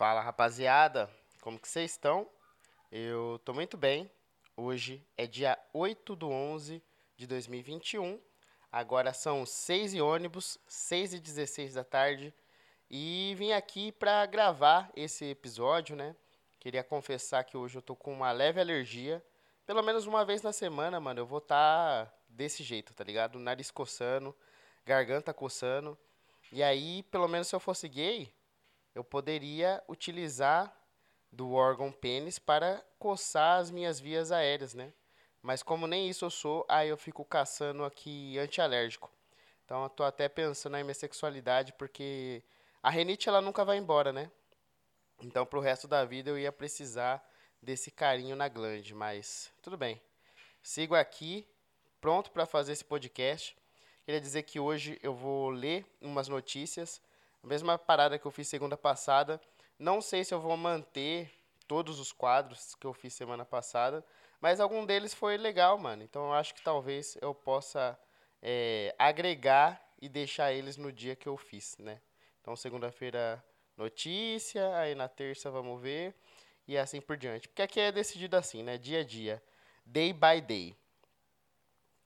Fala rapaziada, como que vocês estão? Eu tô muito bem. Hoje é dia 8 do 11 de 2021. Agora são 6 e ônibus, 6 e 16 da tarde. E vim aqui para gravar esse episódio, né? Queria confessar que hoje eu tô com uma leve alergia. Pelo menos uma vez na semana, mano, eu vou estar tá desse jeito, tá ligado? Nariz coçando, garganta coçando. E aí, pelo menos se eu fosse gay, eu poderia utilizar do órgão pênis para coçar as minhas vias aéreas, né? Mas como nem isso eu sou, aí eu fico caçando aqui antialérgico. Então eu tô até pensando em minha sexualidade, porque a renite ela nunca vai embora, né? Então pro resto da vida eu ia precisar desse carinho na glande, mas tudo bem. Sigo aqui, pronto para fazer esse podcast. Queria dizer que hoje eu vou ler umas notícias a mesma parada que eu fiz segunda passada. Não sei se eu vou manter todos os quadros que eu fiz semana passada, mas algum deles foi legal, mano. Então eu acho que talvez eu possa é, agregar e deixar eles no dia que eu fiz, né? Então segunda-feira notícia, aí na terça vamos ver e assim por diante. Porque aqui é decidido assim, né? Dia a dia, day by day.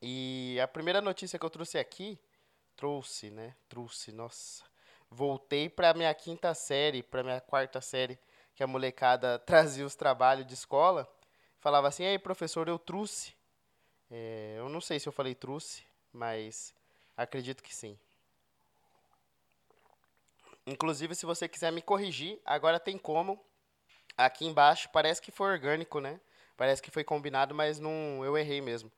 E a primeira notícia que eu trouxe aqui, trouxe, né? Trouxe, nossa voltei para minha quinta série, para minha quarta série, que a molecada trazia os trabalhos de escola, falava assim: "Ei, professor, eu trouxe". É, eu não sei se eu falei trouxe, mas acredito que sim. Inclusive, se você quiser me corrigir, agora tem como. Aqui embaixo parece que foi orgânico, né? Parece que foi combinado, mas não, eu errei mesmo.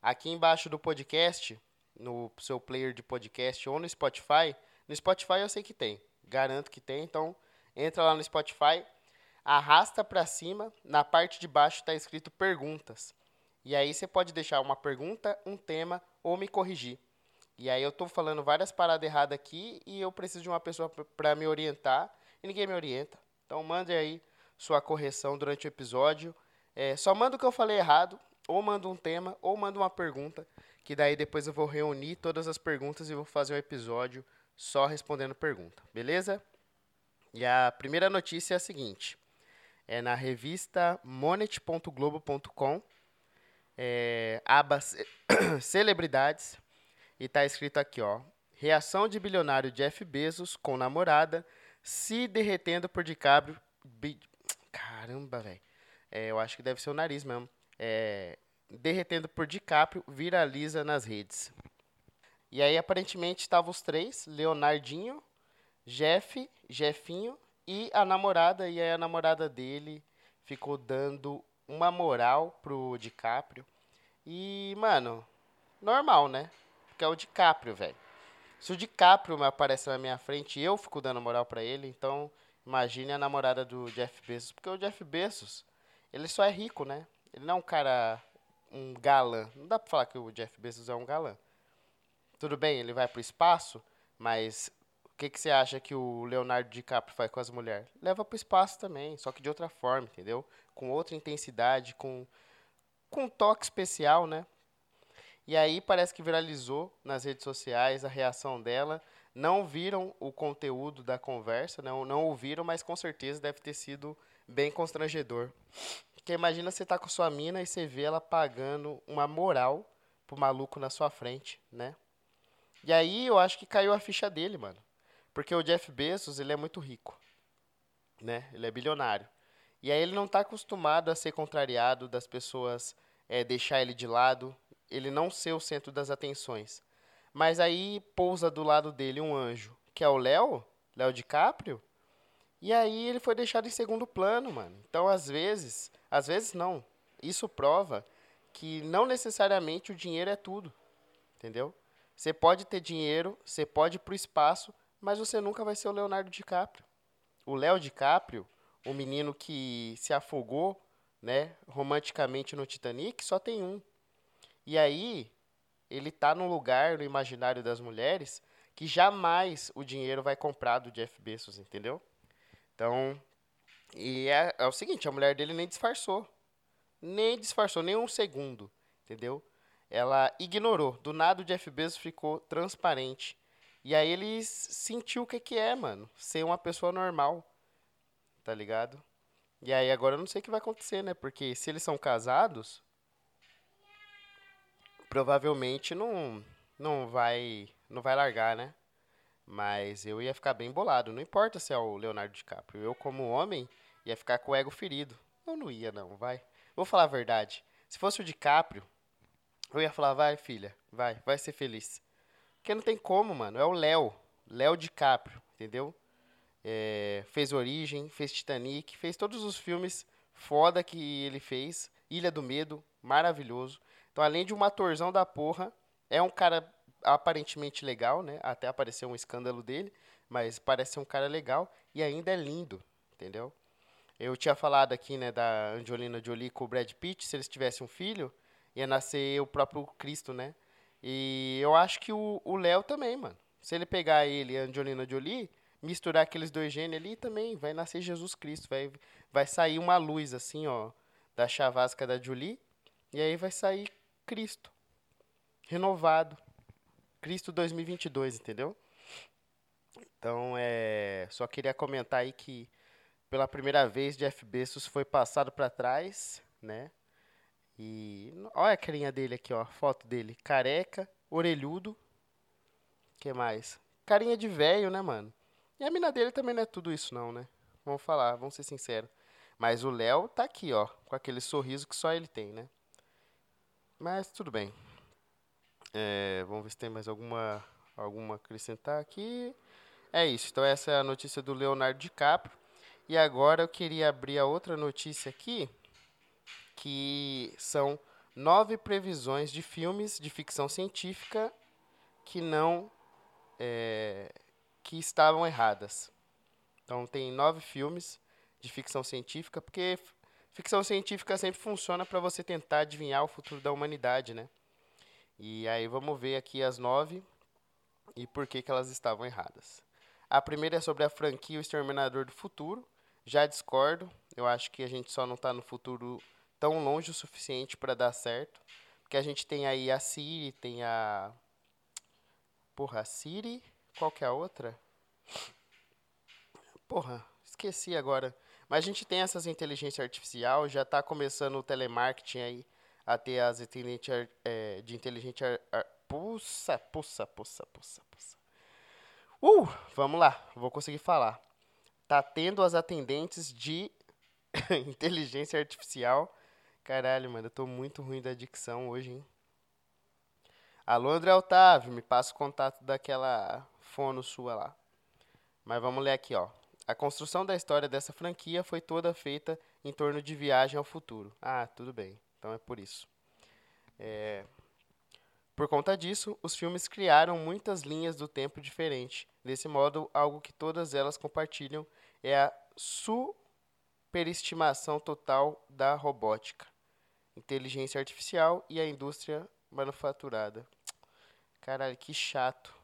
Aqui embaixo do podcast, no seu player de podcast ou no Spotify, no Spotify eu sei que tem, garanto que tem. Então entra lá no Spotify, arrasta para cima, na parte de baixo está escrito perguntas. E aí você pode deixar uma pergunta, um tema ou me corrigir. E aí eu estou falando várias paradas erradas aqui e eu preciso de uma pessoa para me orientar e ninguém me orienta. Então mande aí sua correção durante o episódio. É, só manda o que eu falei errado, ou manda um tema, ou manda uma pergunta, que daí depois eu vou reunir todas as perguntas e vou fazer um episódio só respondendo pergunta, beleza? E a primeira notícia é a seguinte: é na revista monet.globo.com, é, aba celebridades, e tá escrito aqui, ó: reação de bilionário Jeff Bezos com namorada se derretendo por DiCaprio. Bi, caramba, velho. É, eu acho que deve ser o nariz mesmo. É, derretendo por DiCaprio viraliza nas redes. E aí, aparentemente, estavam os três: Leonardinho, Jeff, Jefinho e a namorada. E aí, a namorada dele ficou dando uma moral pro DiCaprio. E, mano, normal, né? Porque é o DiCaprio, velho. Se o DiCaprio aparece na minha frente eu fico dando moral para ele, então imagine a namorada do Jeff Bezos. Porque o Jeff Bezos, ele só é rico, né? Ele não é um cara, um galã. Não dá pra falar que o Jeff Bezos é um galã. Tudo bem, ele vai para o espaço, mas o que, que você acha que o Leonardo DiCaprio faz com as mulheres? Leva para o espaço também, só que de outra forma, entendeu? Com outra intensidade, com, com um toque especial, né? E aí parece que viralizou nas redes sociais a reação dela. Não viram o conteúdo da conversa, não, não ouviram, mas com certeza deve ter sido bem constrangedor. Porque imagina você tá com sua mina e você vê ela pagando uma moral pro maluco na sua frente, né? E aí eu acho que caiu a ficha dele, mano. Porque o Jeff Bezos, ele é muito rico. Né? Ele é bilionário. E aí ele não está acostumado a ser contrariado das pessoas é, deixar ele de lado, ele não ser o centro das atenções. Mas aí pousa do lado dele um anjo, que é o Léo, Léo DiCaprio, e aí ele foi deixado em segundo plano, mano. Então, às vezes, às vezes não. Isso prova que não necessariamente o dinheiro é tudo, entendeu? Você pode ter dinheiro, você pode ir para o espaço, mas você nunca vai ser o Leonardo DiCaprio. O Léo DiCaprio, o menino que se afogou, né, romanticamente no Titanic, só tem um. E aí, ele tá num lugar no imaginário das mulheres que jamais o dinheiro vai comprar do Jeff Bezos, entendeu? Então, e é, é o seguinte, a mulher dele nem disfarçou. Nem disfarçou, nem um segundo, entendeu? Ela ignorou. Do nada o Jeff Bezos ficou transparente. E aí ele sentiu o que, que é, mano, ser uma pessoa normal. tá ligado? E aí agora eu não sei o que vai acontecer, né? Porque se eles são casados, provavelmente não não vai não vai largar, né? Mas eu ia ficar bem bolado, não importa se é o Leonardo DiCaprio. Eu como homem ia ficar com o ego ferido. Eu não ia não, vai. Vou falar a verdade. Se fosse o DiCaprio, eu ia falar, vai, filha, vai, vai ser feliz. Porque não tem como, mano. É o Léo. Léo DiCaprio, entendeu? É, fez Origem, fez Titanic, fez todos os filmes foda que ele fez. Ilha do Medo, maravilhoso. Então, além de um atorzão da porra, é um cara aparentemente legal, né? Até apareceu um escândalo dele, mas parece ser um cara legal e ainda é lindo, entendeu? Eu tinha falado aqui, né, da Angelina Jolie com o Brad Pitt, se eles tivessem um filho, ia nascer o próprio Cristo, né? E eu acho que o Léo também, mano. Se ele pegar ele e a Angelina Jolie, misturar aqueles dois gênios ali, também vai nascer Jesus Cristo. Vai, vai sair uma luz, assim, ó, da chavasca da Jolie. E aí vai sair Cristo. Renovado. Cristo 2022, entendeu? Então, é, só queria comentar aí que pela primeira vez Jeff Bezos foi passado para trás, né? E olha a carinha dele aqui, ó, foto dele, careca, orelhudo. Que mais? Carinha de velho, né, mano? E a mina dele também não é tudo isso não, né? Vamos falar, vamos ser sinceros. Mas o Léo tá aqui, ó, com aquele sorriso que só ele tem, né? Mas tudo bem. É, vamos ver se tem mais alguma alguma acrescentar aqui. É isso. Então essa é a notícia do Leonardo DiCaprio. E agora eu queria abrir a outra notícia aqui que são nove previsões de filmes de ficção científica que não é, que estavam erradas. Então tem nove filmes de ficção científica, porque ficção científica sempre funciona para você tentar adivinhar o futuro da humanidade, né? E aí vamos ver aqui as nove e por que, que elas estavam erradas. A primeira é sobre a franquia O Exterminador do Futuro. Já discordo. Eu acho que a gente só não está no futuro tão longe o suficiente para dar certo. Porque a gente tem aí a Siri, tem a. Porra, a Siri. Qual que é a outra? Porra, esqueci agora. Mas a gente tem essas inteligências artificial, já está começando o telemarketing aí a ter as inteligências é, de inteligência. Ar, puxa, puxa, puxa, puxa, puxa. Uh, vamos lá, vou conseguir falar. Tá tendo as atendentes de inteligência artificial Caralho, mano, eu tô muito ruim da dicção hoje, hein? Alô, André Otávio, me passa o contato daquela fono sua lá. Mas vamos ler aqui, ó. A construção da história dessa franquia foi toda feita em torno de viagem ao futuro. Ah, tudo bem. Então é por isso. É... Por conta disso, os filmes criaram muitas linhas do tempo diferentes. Desse modo, algo que todas elas compartilham é a superestimação total da robótica inteligência artificial e a indústria manufaturada. Caralho, que chato.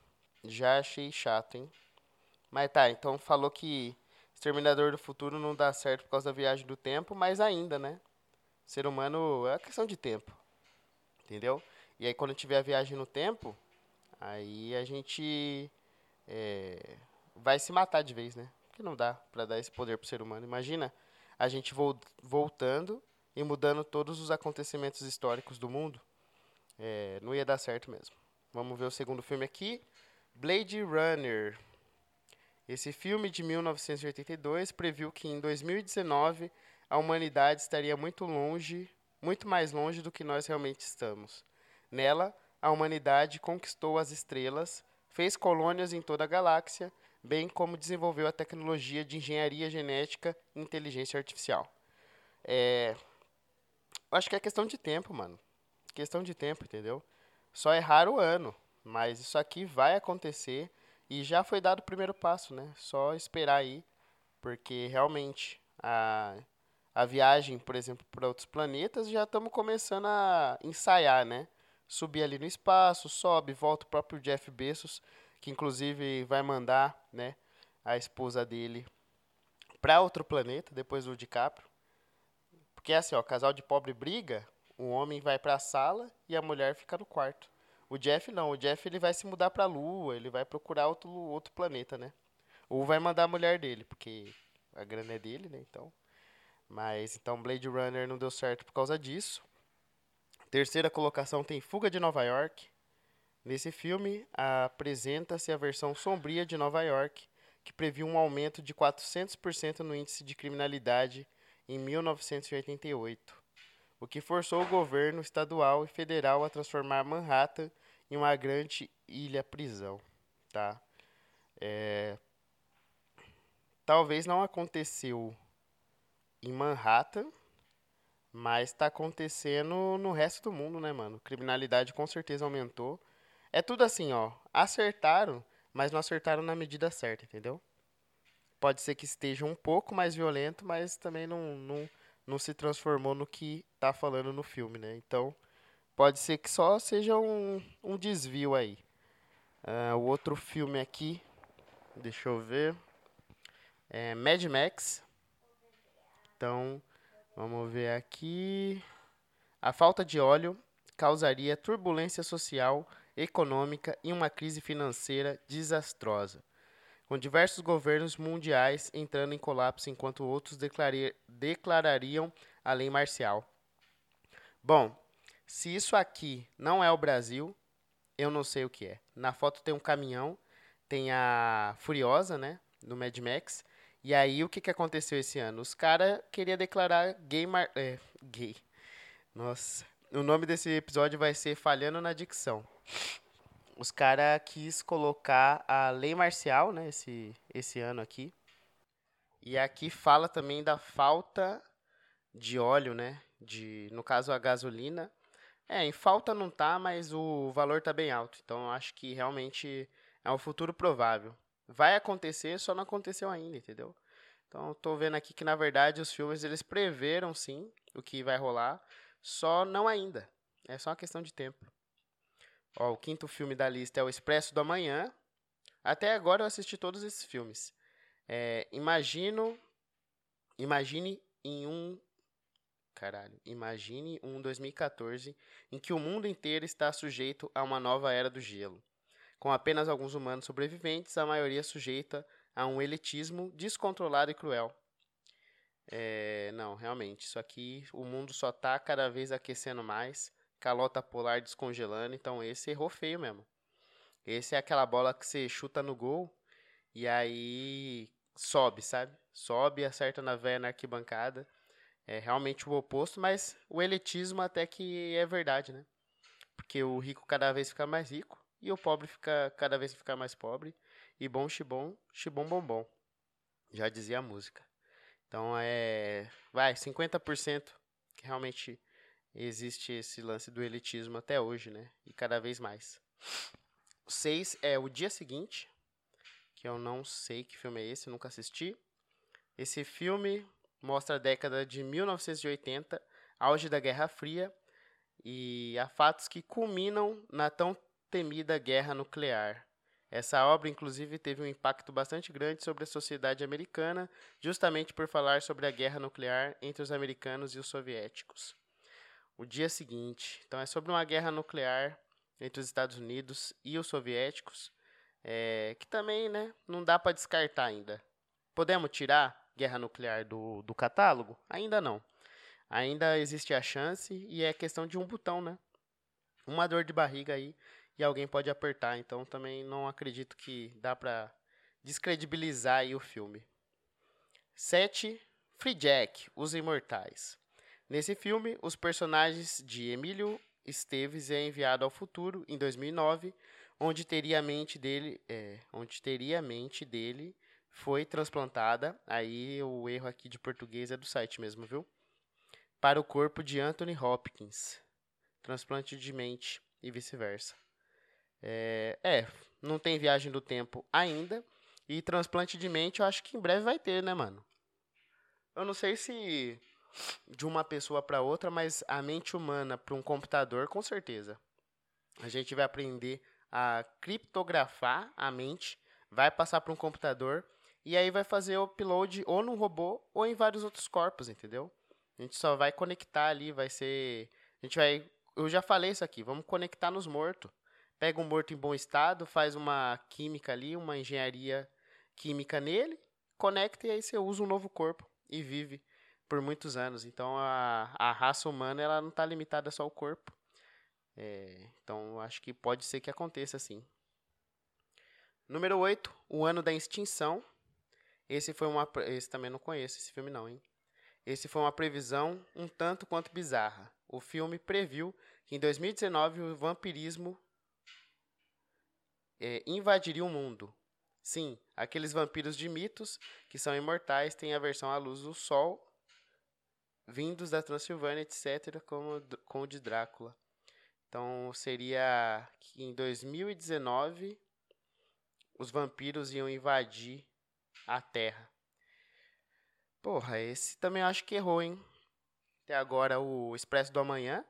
Já achei chato, hein? Mas tá, então falou que Exterminador do Futuro não dá certo por causa da viagem do tempo, mas ainda, né? Ser humano é questão de tempo. Entendeu? E aí quando tiver a viagem no tempo, aí a gente é, vai se matar de vez, né? Porque não dá para dar esse poder pro ser humano. Imagina a gente voltando e mudando todos os acontecimentos históricos do mundo, é, não ia dar certo mesmo. Vamos ver o segundo filme aqui, Blade Runner. Esse filme de 1982 previu que em 2019 a humanidade estaria muito longe, muito mais longe do que nós realmente estamos. Nela, a humanidade conquistou as estrelas, fez colônias em toda a galáxia, bem como desenvolveu a tecnologia de engenharia genética e inteligência artificial. É, acho que é questão de tempo, mano. Questão de tempo, entendeu? Só é raro o ano, mas isso aqui vai acontecer e já foi dado o primeiro passo, né? Só esperar aí, porque realmente a, a viagem, por exemplo, para outros planetas já estamos começando a ensaiar, né? Subir ali no espaço, sobe, volta o próprio Jeff Bezos, que inclusive vai mandar, né, a esposa dele para outro planeta depois do DiCaprio. Porque é assim, ó, casal de pobre briga, o homem vai para a sala e a mulher fica no quarto. O Jeff não, o Jeff ele vai se mudar para a lua, ele vai procurar outro, outro planeta, né? Ou vai mandar a mulher dele, porque a grana é dele, né? Então. Mas então Blade Runner não deu certo por causa disso. Terceira colocação tem Fuga de Nova York. Nesse filme, apresenta-se a versão sombria de Nova York, que previu um aumento de 400% no índice de criminalidade em 1988, o que forçou o governo estadual e federal a transformar Manhattan em uma grande ilha-prisão. Tá? É... Talvez não aconteceu em Manhattan, mas está acontecendo no resto do mundo, né, mano? Criminalidade com certeza aumentou. É tudo assim, ó. Acertaram, mas não acertaram na medida certa, entendeu? Pode ser que esteja um pouco mais violento, mas também não, não, não se transformou no que tá falando no filme, né? Então, pode ser que só seja um, um desvio aí. Uh, o outro filme aqui, deixa eu ver, é Mad Max. Então, vamos ver aqui. A falta de óleo causaria turbulência social, econômica e uma crise financeira desastrosa, com diversos governos mundiais entrando em colapso enquanto outros declarariam a lei marcial. Bom, se isso aqui não é o Brasil, eu não sei o que é. Na foto tem um caminhão, tem a Furiosa, né, do Mad Max. E aí o que, que aconteceu esse ano? Os caras queriam declarar gay, mar... é, gay. Nossa, o nome desse episódio vai ser Falhando na Dicção. Os caras quis colocar a lei marcial, né, esse, esse ano aqui. E aqui fala também da falta de óleo, né, de, no caso a gasolina, é, em falta não tá, mas o valor tá bem alto. Então acho que realmente é um futuro provável. Vai acontecer, só não aconteceu ainda, entendeu? Então tô vendo aqui que na verdade os filmes eles preveram sim o que vai rolar, só não ainda. É só uma questão de tempo. Ó, o quinto filme da lista é O Expresso do Amanhã. Até agora eu assisti todos esses filmes. É, imagino, imagine em um Caralho. Imagine um 2014 em que o mundo inteiro está sujeito a uma nova era do gelo. Com apenas alguns humanos sobreviventes, a maioria sujeita a um elitismo descontrolado e cruel. É, não, realmente, isso aqui, o mundo só está cada vez aquecendo mais, calota polar descongelando, então esse errou feio mesmo. Esse é aquela bola que você chuta no gol e aí sobe, sabe? Sobe, acerta na véia na arquibancada é realmente o oposto, mas o elitismo até que é verdade, né? Porque o rico cada vez fica mais rico e o pobre fica cada vez fica mais pobre. E bom xibom, xibom bombom. Já dizia a música. Então é. Vai, 50% que realmente existe esse lance do elitismo até hoje, né? E cada vez mais. O 6 é o dia seguinte, que eu não sei que filme é esse, nunca assisti. Esse filme mostra a década de 1980, auge da Guerra Fria, e há fatos que culminam na tão temida guerra nuclear. Essa obra, inclusive, teve um impacto bastante grande sobre a sociedade americana, justamente por falar sobre a guerra nuclear entre os americanos e os soviéticos. O dia seguinte, então, é sobre uma guerra nuclear entre os Estados Unidos e os soviéticos, é, que também né, não dá para descartar ainda. Podemos tirar guerra nuclear do, do catálogo? Ainda não. Ainda existe a chance e é questão de um botão, né? Uma dor de barriga aí e alguém pode apertar. Então também não acredito que dá pra descredibilizar o filme. 7. Free Jack, Os Imortais. Nesse filme, os personagens de Emílio Esteves é enviado ao futuro em 2009, onde teria a mente dele, é, onde teria a mente dele foi transplantada, aí o erro aqui de português é do site mesmo, viu? Para o corpo de Anthony Hopkins. Transplante de mente e vice-versa. É, é, não tem viagem do tempo ainda. E transplante de mente eu acho que em breve vai ter, né, mano? Eu não sei se de uma pessoa para outra, mas a mente humana para um computador, com certeza. A gente vai aprender a criptografar a mente, vai passar para um computador e aí vai fazer o upload ou no robô ou em vários outros corpos, entendeu? A gente só vai conectar ali, vai ser. A gente vai. Eu já falei isso aqui, vamos conectar nos mortos. Pega um morto em bom estado, faz uma química ali, uma engenharia química nele, conecta e aí você usa um novo corpo e vive por muitos anos. Então a, a raça humana ela não está limitada só ao corpo. É, então acho que pode ser que aconteça assim. Número 8, O Ano da Extinção. Esse foi uma. Esse também não conheço esse filme, não, hein? Esse foi uma previsão um tanto quanto bizarra. O filme previu que em 2019 o vampirismo é, invadiria o mundo. Sim, aqueles vampiros de mitos que são imortais têm a versão à luz do sol, vindos da Transilvânia, etc., como, como o de Drácula. Então seria que em 2019 os vampiros iam invadir a Terra. Porra, esse também acho que errou, hein? Até agora o Expresso do Amanhã,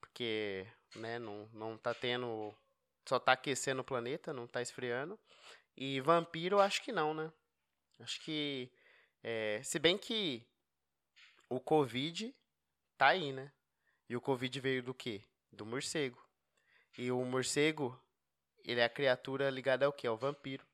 porque né, não, não tá tendo. Só tá aquecendo o planeta, não tá esfriando. E vampiro, acho que não, né? Acho que. É, se bem que o Covid tá aí, né? E o Covid veio do quê? Do morcego. E o morcego, ele é a criatura ligada ao quê? Ao vampiro.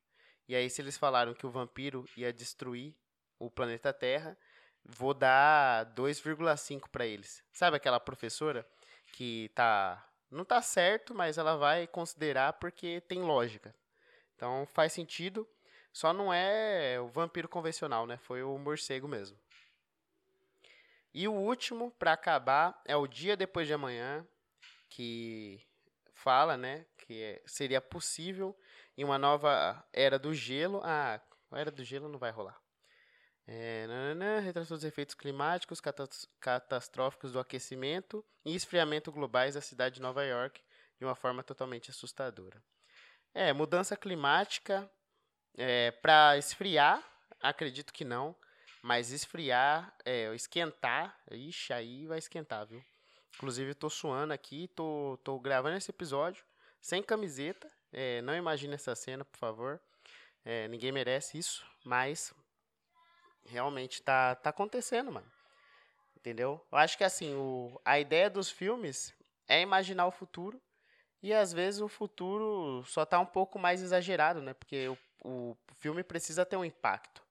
E aí, se eles falaram que o vampiro ia destruir o planeta Terra, vou dar 2,5 para eles. Sabe aquela professora que tá não tá certo, mas ela vai considerar porque tem lógica. Então faz sentido. Só não é o vampiro convencional, né? Foi o morcego mesmo. E o último, para acabar, é o dia depois de amanhã, que fala, né, que é, seria possível em uma nova era do gelo. Ah, a era do gelo não vai rolar. É, nananã, retração dos efeitos climáticos catastróficos do aquecimento e esfriamento globais da cidade de Nova York de uma forma totalmente assustadora. É, mudança climática é, para esfriar, acredito que não, mas esfriar, é, esquentar, ixi, aí vai esquentar, viu? Inclusive, tô suando aqui, tô, tô gravando esse episódio sem camiseta. É, não imagine essa cena, por favor. É, ninguém merece isso, mas realmente tá, tá acontecendo, mano. Entendeu? Eu acho que assim, o, a ideia dos filmes é imaginar o futuro e às vezes o futuro só tá um pouco mais exagerado, né? Porque o, o filme precisa ter um impacto.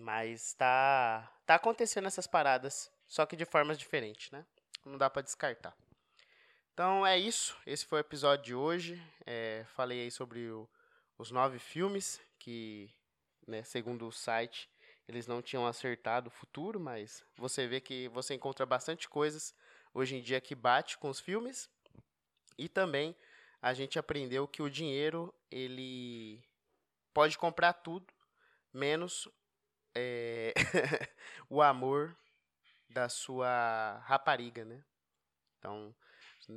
Mas tá, tá acontecendo essas paradas, só que de formas diferentes, né? Não dá para descartar. Então é isso. Esse foi o episódio de hoje. É, falei aí sobre o, os nove filmes que, né, segundo o site, eles não tinham acertado o futuro, mas você vê que você encontra bastante coisas hoje em dia que bate com os filmes. E também a gente aprendeu que o dinheiro ele pode comprar tudo, menos é, o amor da sua rapariga, né? Então,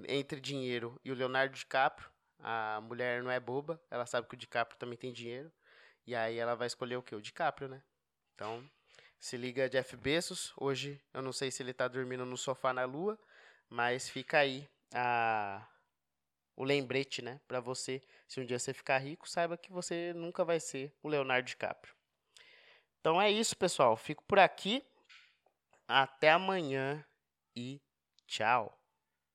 entre dinheiro e o Leonardo DiCaprio, a mulher não é boba, ela sabe que o DiCaprio também tem dinheiro, e aí ela vai escolher o que? O DiCaprio, né? Então, se liga Jeff Bezos. Hoje eu não sei se ele está dormindo no sofá na lua, mas fica aí a o lembrete, né, para você, se um dia você ficar rico, saiba que você nunca vai ser o Leonardo DiCaprio. Então é isso, pessoal. Fico por aqui. Até amanhã e tchau.